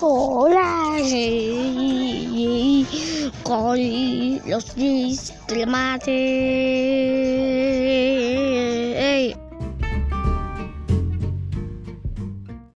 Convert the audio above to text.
Hola, con los de la.